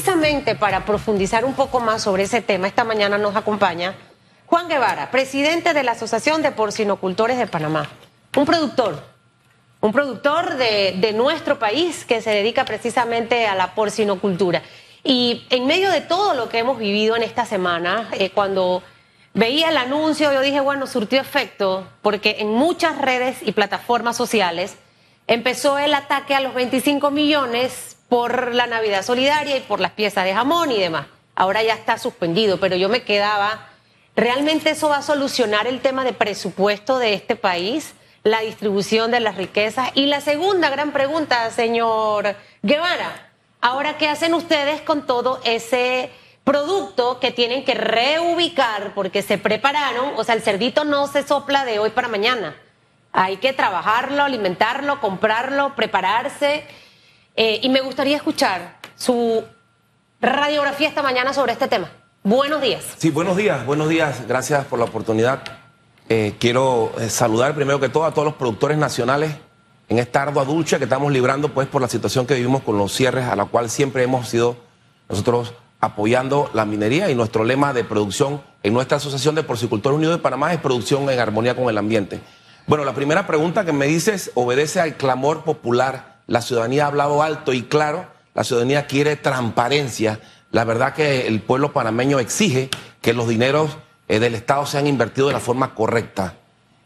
precisamente para profundizar un poco más sobre ese tema, esta mañana nos acompaña Juan Guevara, presidente de la Asociación de Porcinocultores de Panamá, un productor, un productor de, nuestro país que se dedica precisamente a la porcinocultura. Y en medio de todo lo que hemos vivido en esta semana, eh, cuando veía el anuncio, yo dije, bueno, surtió efecto, porque en muchas redes y plataformas sociales empezó el ataque a los 25 millones por la Navidad Solidaria y por las piezas de jamón y demás. Ahora ya está suspendido, pero yo me quedaba, ¿realmente eso va a solucionar el tema de presupuesto de este país? La distribución de las riquezas. Y la segunda gran pregunta, señor Guevara, ahora, ¿qué hacen ustedes con todo ese producto que tienen que reubicar porque se prepararon? O sea, el cerdito no se sopla de hoy para mañana. Hay que trabajarlo, alimentarlo, comprarlo, prepararse. Eh, y me gustaría escuchar su radiografía esta mañana sobre este tema. Buenos días. Sí, buenos días, buenos días. Gracias por la oportunidad. Eh, quiero eh, saludar primero que todo a todos los productores nacionales en esta ardua ducha que estamos librando pues por la situación que vivimos con los cierres a la cual siempre hemos sido nosotros apoyando la minería y nuestro lema de producción en nuestra Asociación de Porcicultores Unidos de Panamá es producción en armonía con el ambiente. Bueno, la primera pregunta que me dices obedece al clamor popular. La ciudadanía ha hablado alto y claro, la ciudadanía quiere transparencia. La verdad que el pueblo panameño exige que los dineros eh, del Estado sean invertidos de la forma correcta.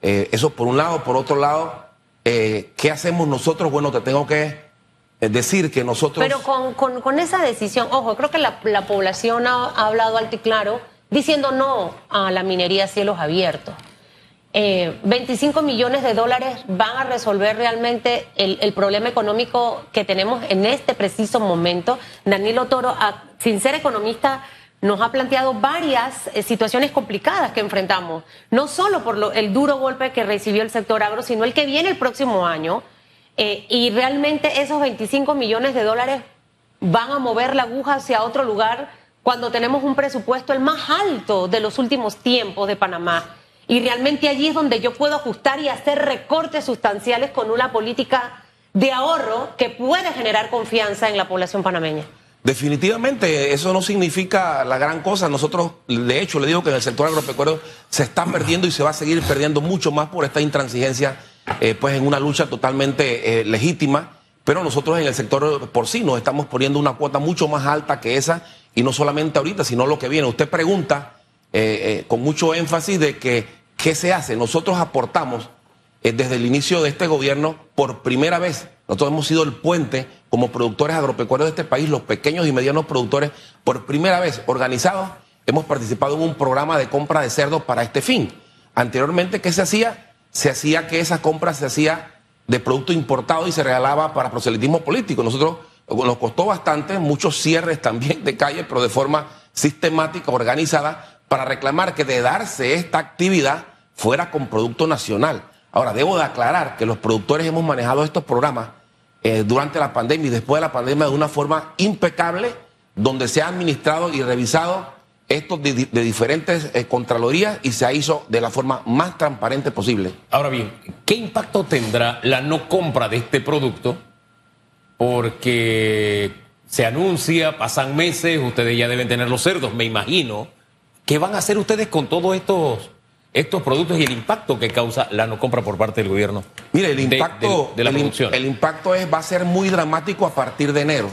Eh, eso por un lado. Por otro lado, eh, ¿qué hacemos nosotros? Bueno, te tengo que decir que nosotros... Pero con, esa decisión, ojo, creo que la, población ha, ha hablado alto y claro diciendo no a la minería a cielos abiertos. 25 eh, millones de dólares van a resolver realmente el, problema económico que tenemos en este preciso momento. Danilo Toro, sin ser economista, nos ha planteado varias eh, situaciones complicadas que enfrentamos, no solo por el duro golpe que recibió el sector agro, sino el que viene el próximo año. Eh, y realmente esos 25 millones de dólares van a mover la aguja hacia otro lugar cuando tenemos un presupuesto el más alto de los últimos tiempos de Panamá. Y realmente allí es donde yo puedo ajustar y hacer recortes sustanciales con una política de ahorro que puede generar confianza en la población panameña. Definitivamente, eso no significa la gran cosa. Nosotros, de hecho, le digo que en el sector agropecuario se está perdiendo y se va a seguir perdiendo mucho más por esta intransigencia, eh, pues en una lucha totalmente eh, legítima. Pero nosotros en el sector porcino estamos poniendo una cuota mucho más alta que esa, y no solamente ahorita, sino lo que viene. Usted pregunta eh, con mucho énfasis de que ¿Qué se hace? Nosotros aportamos eh, desde el inicio de este gobierno por primera vez. Nosotros hemos sido el puente como productores agropecuarios de este país, los pequeños y medianos productores, por primera vez organizados, hemos participado en un programa de compra de cerdos para este fin. Anteriormente, ¿qué se hacía? Se hacía que esa compra se hacía de producto importado y se regalaba para proselitismo político. Nosotros nos costó bastante, muchos cierres también de calle, pero de forma sistemática, organizada, para reclamar que de darse esta actividad fuera con producto nacional. Ahora, debo de aclarar que los productores hemos manejado estos programas eh, durante la pandemia y después de la pandemia de una forma impecable, donde se ha administrado y revisado esto de, diferentes eh, contralorías y se ha hizo de la forma más transparente posible. Ahora bien, ¿qué impacto tendrá la no compra de este producto? Porque se anuncia, pasan meses, ustedes ya deben tener los cerdos, me imagino ¿Qué van a hacer ustedes con todos estos, estos productos y el impacto que causa la no compra por parte del gobierno? Mire, el impacto de, la producción. El, impacto es, va a ser muy dramático a partir de enero.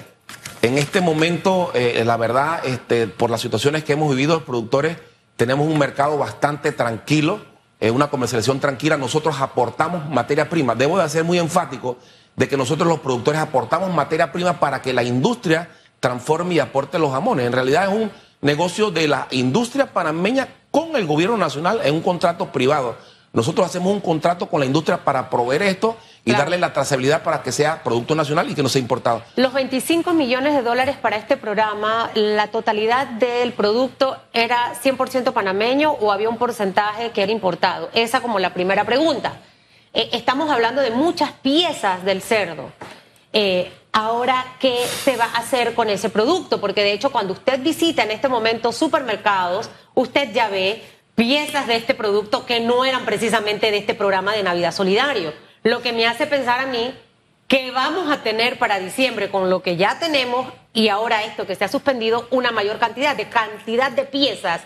En este momento, eh, la verdad, este, por las situaciones que hemos vivido, los productores tenemos un mercado bastante tranquilo, eh, una comercialización tranquila. Nosotros aportamos materia prima. Debo de ser muy enfático de que nosotros los productores aportamos materia prima para que la industria transforme y aporte los jamones. En realidad es un negocio de la industria panameña con el gobierno nacional en un contrato privado. Nosotros hacemos un contrato con la industria para proveer esto y darle la trazabilidad para que sea producto nacional y que no sea importado. Los 25 millones de dólares para este programa, ¿la totalidad del producto era 100% panameño o había un porcentaje que era importado? Esa como la primera pregunta. Eh, estamos hablando de muchas piezas del cerdo. Eh, ahora, ¿qué se va a hacer con ese producto? Porque de hecho, cuando usted visita en este momento supermercados, usted ya ve piezas de este producto que no eran precisamente de este programa de Navidad Solidario. Lo que me hace pensar a mí que vamos a tener para diciembre, con lo que ya tenemos, y ahora esto que se ha suspendido, una mayor cantidad de cantidad de piezas.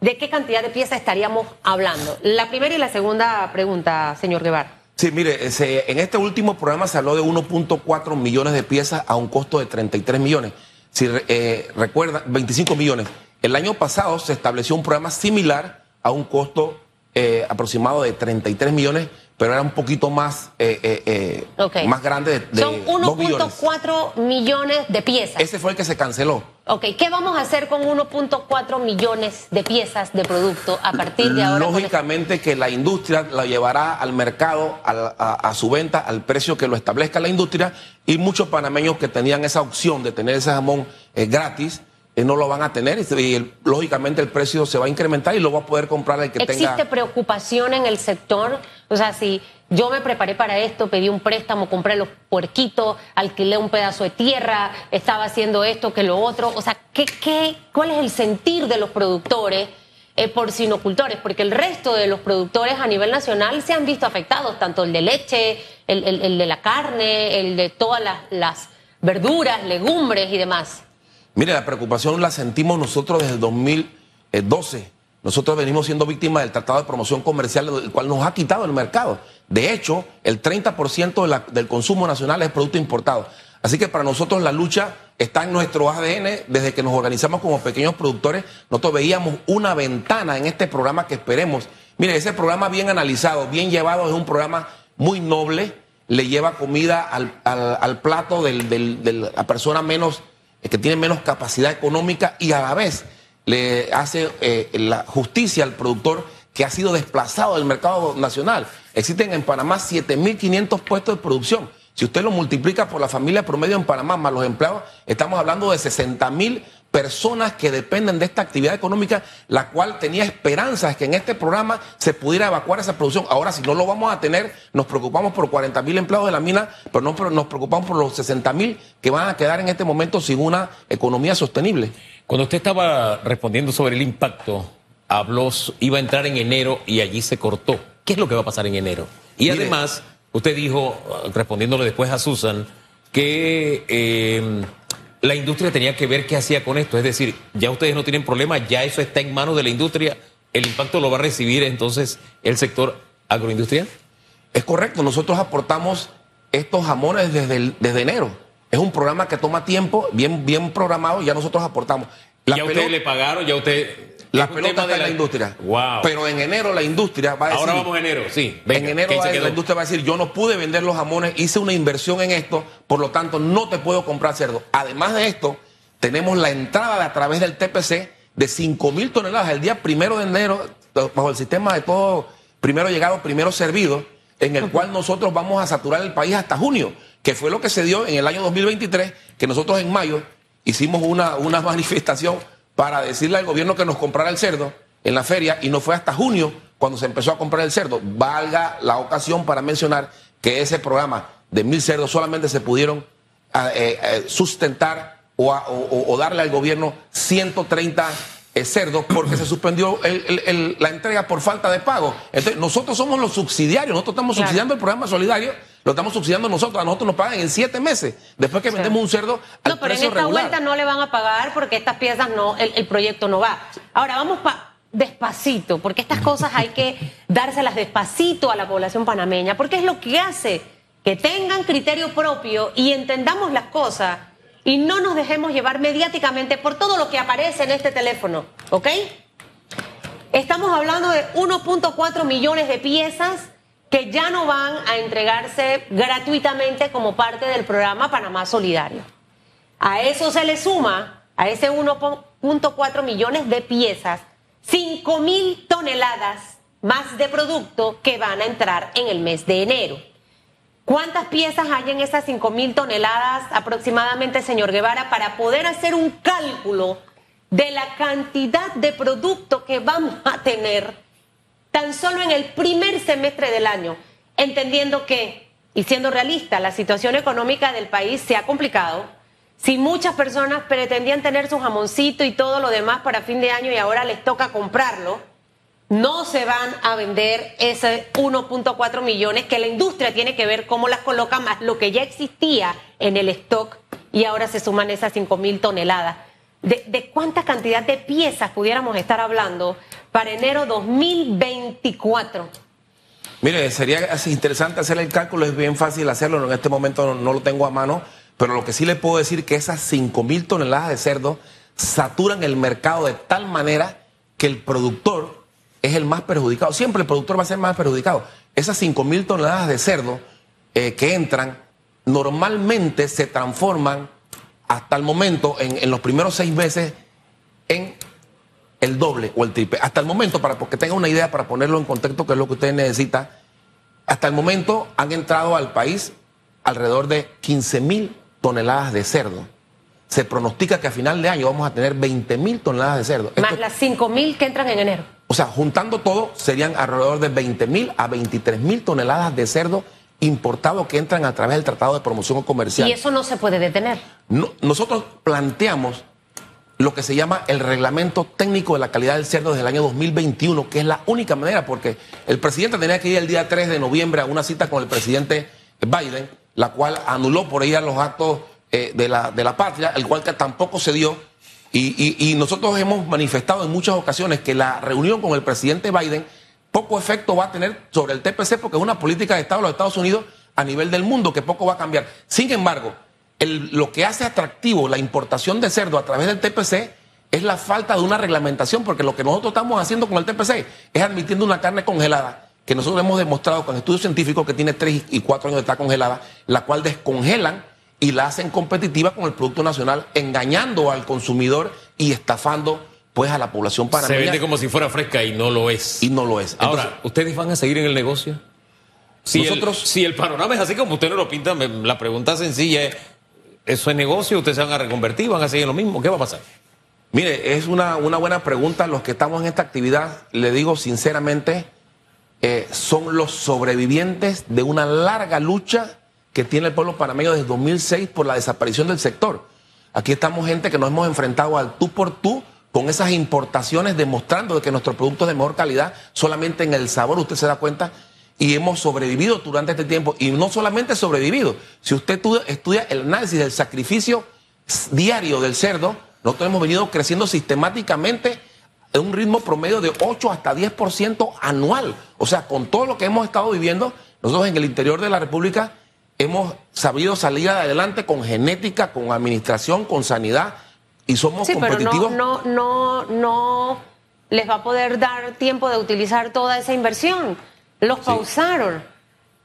¿De qué cantidad de piezas estaríamos hablando? La primera y la segunda pregunta, señor Guevara. Sí, mire, en este último programa se habló de 1.4 millones de piezas a un costo de 33 millones. Si eh, recuerda, 25 millones. El año pasado se estableció un programa similar a un costo eh, aproximado de 33 millones, pero era un poquito más, eh, eh, eh, Ok. más grande de, de Son 2 millones. 1.4 millones de piezas. Ese fue el que se canceló. Ok, ¿qué vamos a hacer con 1.4 millones de piezas de producto a partir de ahora? Lógicamente que la industria la llevará al mercado, al- a, a su venta, al precio que lo establezca la industria, y muchos panameños que tenían esa opción de tener ese jamón eh, gratis, no lo van a tener, y, y el- lógicamente el precio se va a incrementar y lo va a poder comprar el que ¿Existe tenga... preocupación en el sector? O sea, si yo me preparé para esto, pedí un préstamo, compré los puerquitos, alquilé un pedazo de tierra, estaba haciendo esto, que lo otro. O sea, ¿qué, qué, ¿cuál es el sentir de los productores eh, porcinocultores? Porque el resto de los productores a nivel nacional se han visto afectados, tanto el de leche, el, el- el de la carne, el de todas las, las verduras, legumbres y demás. Mire, la preocupación la sentimos nosotros desde el 2012. Nosotros venimos siendo víctimas del Tratado de Promoción Comercial, el cual nos ha quitado el mercado. De hecho, el 30% de la- del consumo nacional es producto importado. Así que para nosotros la lucha está en nuestro ADN. Desde que nos organizamos como pequeños productores, nosotros veíamos una ventana en este programa que esperemos. Mire, ese programa bien analizado, bien llevado, es un programa muy noble. Le lleva comida al, al- al plato de la persona menos que tiene menos capacidad económica y a la vez le hace eh, la justicia al productor que ha sido desplazado del mercado nacional. Existen en Panamá 7.500 puestos de producción. Si usted lo multiplica por la familia promedio en Panamá más los empleados, estamos hablando de 60.000 personas que dependen de esta actividad económica, la cual tenía esperanzas que en este programa se pudiera evacuar esa producción. Ahora, si no lo vamos a tener, nos preocupamos por 40.000 empleados de la mina, pero no pero nos preocupamos por los 60.000 que van a quedar en este momento sin una economía sostenible. Cuando usted estaba respondiendo sobre el impacto, habló, iba a entrar en enero y allí se cortó. ¿Qué es lo que va a pasar en enero? Y Mire. además, usted dijo, respondiéndole después a Susan, que eh, la industria tenía que ver qué hacía con esto. Es decir, ya ustedes no tienen problema, ya eso está en manos de la industria. ¿El impacto lo va a recibir entonces el sector agroindustrial? Es correcto, nosotros aportamos estos jamones desde, el- desde enero. Es un programa que toma tiempo, bien, bien programado, ya nosotros aportamos. La ya ustedes le pagaron, ya usted... la es un pelota tema está de la industria. Wow. Pero en enero la industria va a decir. Ahora vamos a enero, sí. Venga, en enero la industria va a decir, yo no pude vender los jamones, hice una inversión en esto, por lo tanto no te puedo comprar cerdo. Además de esto, tenemos la entrada de, a través del TPC de 5 mil toneladas el día primero de enero, bajo el sistema de todo primero llegado, primero servido, en el cual nosotros vamos a saturar el país hasta junio, que fue lo que se dio en el año 2023, que nosotros en mayo hicimos una, una manifestación para decirle al gobierno que nos comprara el cerdo en la feria y no fue hasta junio cuando se empezó a comprar el cerdo. Valga la ocasión para mencionar que ese programa de mil cerdos solamente se pudieron ah, eh, eh, sustentar o, a- o- o- o darle al gobierno 130 eh, cerdos porque se suspendió el- el- el- la entrega por falta de pago. Entonces, nosotros somos los subsidiarios, nosotros estamos Claro. subsidiando el programa solidario, lo estamos subsidiando nosotros, a nosotros nos pagan en siete meses, después que vendemos un cerdo al No, pero en esta regular. vuelta no le van a pagar porque estas piezas no, el, el proyecto no va. Ahora vamos pa- despacito, porque estas cosas hay que dárselas despacito a la población panameña, porque es lo que hace que tengan criterio propio y entendamos las cosas y no nos dejemos llevar mediáticamente por todo lo que aparece en este teléfono, ¿ok? Estamos hablando de 1.4 millones de piezas que ya no van a entregarse gratuitamente como parte del programa Panamá Solidario. A eso se le suma, a ese 1.4 millones de piezas, 5 mil toneladas más de producto que van a entrar en el mes de enero. ¿Cuántas piezas hay en esas 5 mil toneladas aproximadamente, señor Guevara, para poder hacer un cálculo de la cantidad de producto que vamos a tener tan solo en el primer semestre del año, entendiendo que, y siendo realista, la situación económica del país se ha complicado. Si muchas personas pretendían tener su jamoncito y todo lo demás para fin de año y ahora les toca comprarlo, no se van a vender ese 1.4 millones que la industria tiene que ver cómo las coloca más lo que ya existía en el stock y ahora se suman esas 5 mil toneladas. De, ¿De cuánta cantidad de piezas pudiéramos estar hablando para enero 2024? Mire, sería interesante hacer el cálculo, es bien fácil hacerlo, en este momento no, lo tengo a mano, pero lo que sí le puedo decir que esas 5 mil toneladas de cerdo saturan el mercado de tal manera que el productor es el más perjudicado. Siempre el productor va a ser más perjudicado. Esas 5 mil toneladas de cerdo eh, que entran normalmente se transforman hasta el momento, en, en los primeros seis meses, en el doble o el triple. Hasta el momento, para que tenga una idea, para ponerlo en contexto, que es lo que usted necesita, hasta el momento han entrado al país alrededor de 15 mil toneladas de cerdo. Se pronostica que a final de año vamos a tener 20 mil toneladas de cerdo. Más Esto- las 5 mil que entran en enero. o sea, juntando todo, serían alrededor de 20 mil a 23 mil toneladas de cerdo importado que entran a través del Tratado de Promoción Comercial. Y eso no se puede detener. No- nosotros planteamos lo que se llama el reglamento técnico de la calidad del cerdo desde el año 2021, que es la única manera, porque el presidente tenía que ir el día 3 de noviembre a una cita con el presidente Biden, la cual anuló por ella los actos eh, de, la, de la patria, el cual que tampoco se dio. Y, y- y nosotros hemos manifestado en muchas ocasiones que la reunión con el presidente Biden poco efecto va a tener sobre el TPC porque es una política de Estado de los Estados Unidos a nivel del mundo que poco va a cambiar. Sin embargo, lo que hace atractivo la importación de cerdo a través del TPC es la falta de una reglamentación, porque lo que nosotros estamos haciendo con el TPC es admitiendo una carne congelada, que nosotros hemos demostrado con estudios científicos que tiene 3 y 4 años de estar congelada, la cual descongelan y la hacen competitiva con el Producto Nacional, engañando al consumidor y estafando pues a la población Se panameña. vende como si fuera fresca y no lo es. Y no lo es. Ahora, Entonces, ¿ustedes van a seguir en el negocio? Si Nosotros- el, si el panorama es así como usted nos lo pinta, la pregunta sencilla es, ¿eso es negocio? ¿Ustedes se van a reconvertir? ¿Van a seguir en lo mismo? ¿Qué va a pasar? Mire, es una, una buena pregunta. Los que estamos en esta actividad, le digo sinceramente, eh, son los sobrevivientes de una larga lucha que tiene el pueblo panameño desde 2006 por la desaparición del sector. Aquí estamos gente que nos hemos enfrentado al tú por tú con esas importaciones demostrando que nuestro producto es de mejor calidad, solamente en el sabor usted se da cuenta, y hemos sobrevivido durante este tiempo. Y no solamente sobrevivido, si usted tu- estudia el análisis del sacrificio diario del cerdo, nosotros hemos venido creciendo sistemáticamente en un ritmo promedio de 8 hasta 10% anual. O sea, con todo lo que hemos estado viviendo, nosotros en el interior de la República hemos sabido salir adelante con genética, con administración, con sanidad y somos Sí, pero competitivos. no, no, no, no les va a poder dar tiempo de utilizar toda esa inversión. Los pausaron.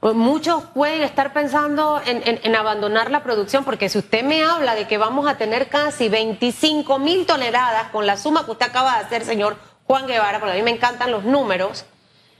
Muchos pueden estar pensando en, en- en abandonar la producción, porque si usted me habla de que vamos a tener casi 25 mil toneladas con la suma que usted acaba de hacer, señor Juan Guevara, porque a mí me encantan los números,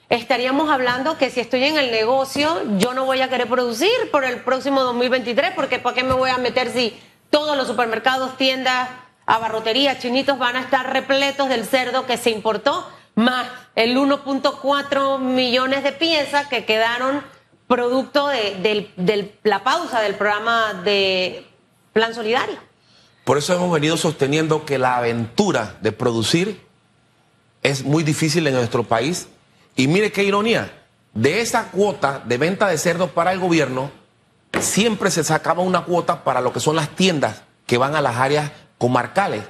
estaríamos hablando que si estoy en el negocio, yo no voy a querer producir por el próximo 2023, porque ¿para qué me voy a meter si todos los supermercados, tiendas, abarroterías, chinitos van a estar repletos del cerdo que se importó, más el 1.4 millones de piezas que quedaron producto de, del- la pausa del programa de Plan Solidario? Por eso hemos venido sosteniendo que la aventura de producir es muy difícil en nuestro país. Y mire qué ironía, de esa cuota de venta de cerdo para el gobierno, siempre se sacaba una cuota para lo que son las tiendas que van a las áreas comarcales.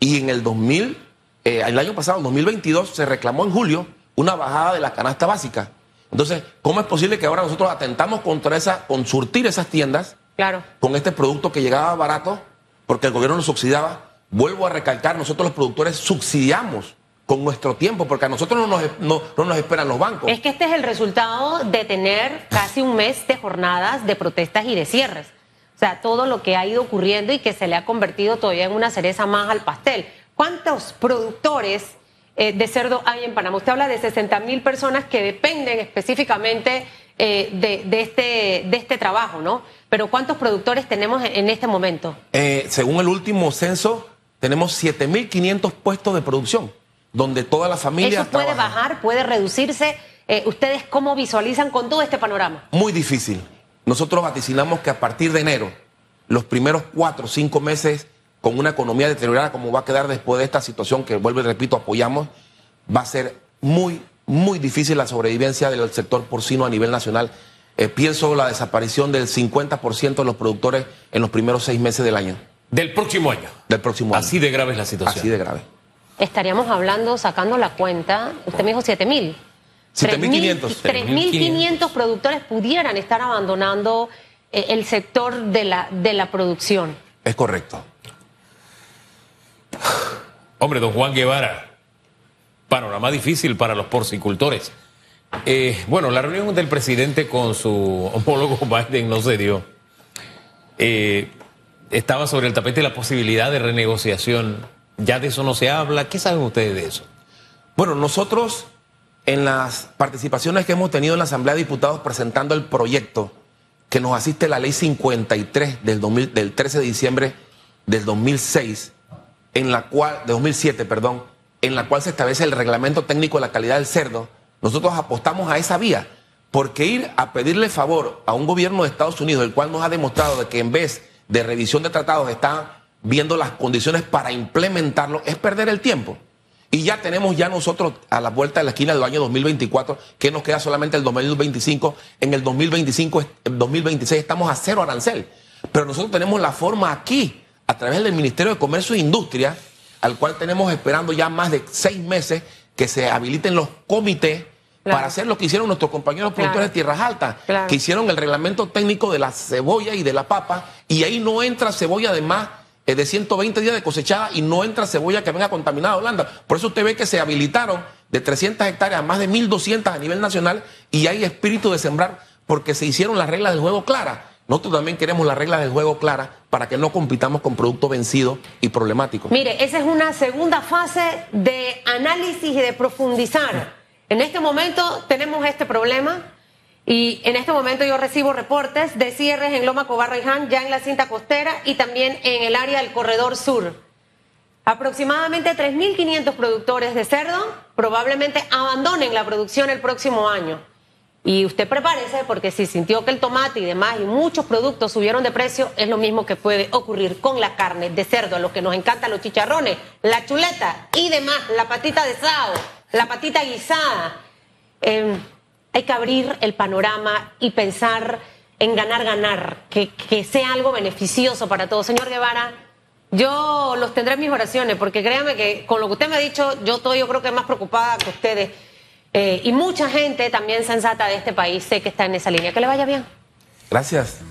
Y en el 2000, eh, el año pasado, en 2022, se reclamó en julio una bajada de la canasta básica. Entonces, ¿cómo es posible que ahora nosotros atentamos contra esa, con surtir esas tiendas? Claro. con este producto que llegaba barato porque el gobierno nos subsidiaba. Vuelvo a recalcar, nosotros los productores subsidiamos con nuestro tiempo porque a nosotros no nos, no, no nos esperan los bancos. Es que este es el resultado de tener casi un mes de jornadas de protestas y de cierres. O sea, todo lo que ha ido ocurriendo y que se le ha convertido todavía en una cereza más al pastel. ¿Cuántos productores eh, de cerdo hay en Panamá? Usted habla de 60 mil personas que dependen específicamente eh, de, de este, de este trabajo, ¿no? Pero ¿cuántos productores tenemos en, en este momento? Eh, según el último censo, tenemos 7.500 puestos de producción donde toda la familia ¿Eso puede trabaja. bajar, puede reducirse? ¿Ustedes cómo visualizan con todo este panorama? Muy difícil. Nosotros vaticinamos que a partir de enero, los primeros cuatro o cinco meses, con una economía deteriorada como va a quedar después de esta situación que, vuelvo y repito, apoyamos, va a ser muy, muy difícil la sobrevivencia del sector porcino a nivel nacional. eh, pienso la desaparición del 50% de los productores en los primeros seis meses del año, Del próximo año. del próximo año. Así de grave es la situación. Así de grave. Estaríamos hablando, sacando la cuenta, usted me dijo 7 mil. 7.500. 3.500 productores pudieran estar abandonando eh, el sector de la, de la producción. Es correcto. Hombre, don Juan Guevara, panorama difícil para los porcicultores. Eh, bueno, la reunión del presidente con su homólogo Biden no se dio. Eh, estaba sobre el tapete la posibilidad de renegociación. Ya de eso no se habla. ¿Qué saben ustedes de eso? Bueno, nosotros en las participaciones que hemos tenido en la Asamblea de Diputados presentando el proyecto que nos asiste la ley 53 del, 2000 del 13 de diciembre del 2006, en la cual, de 2007, perdón, en la cual se establece el reglamento técnico de la calidad del cerdo, nosotros apostamos a esa vía, porque ir a pedirle favor a un gobierno de Estados Unidos, el cual nos ha demostrado de que en vez de revisión de tratados está viendo las condiciones para implementarlo, es perder el tiempo. Y ya tenemos ya nosotros a la vuelta de la esquina del año 2024, que nos queda solamente el 2025. En el 2025, el 2026 estamos a cero arancel. Pero nosotros tenemos la forma aquí, a través del Ministerio de Comercio e Industria, al cual tenemos esperando ya más de seis meses que se habiliten los comités Claro. para hacer lo que hicieron nuestros compañeros productores Claro. de Tierras Altas, Claro. que hicieron el reglamento técnico de la cebolla y de la papa, y ahí no entra cebolla de más de 120 días de cosechada y no entra cebolla que venga contaminada a Holanda. Por eso usted ve que se habilitaron de 300 hectáreas a más de 1.200 a nivel nacional y hay espíritu de sembrar porque se hicieron las reglas del juego claras. Nosotros también queremos las reglas del juego claras para que no compitamos con productos vencidos y problemáticos. Mire, esa es una segunda fase de análisis y de profundizar. En este momento tenemos este problema y en este momento yo recibo reportes de cierres en Loma Han, ya en la cinta costera y también en el área del corredor sur. Aproximadamente 3.500 productores de cerdo probablemente abandonen la producción el próximo año. Y usted prepárese porque si sintió que el tomate y demás y muchos productos subieron de precio, es lo mismo que puede ocurrir con la carne de cerdo, a los que nos encantan los chicharrones, la chuleta y demás, la patita de sao, la patita guisada. Eh, hay que abrir el panorama y pensar en ganar, ganar, que, que sea algo beneficioso para todos. Señor Guevara, yo los tendré en mis oraciones, porque créame que con lo que usted me ha dicho, yo estoy, yo creo que más preocupada que ustedes. Eh, y mucha gente también sensata de este país sé que está en esa línea. Que le vaya bien. Gracias.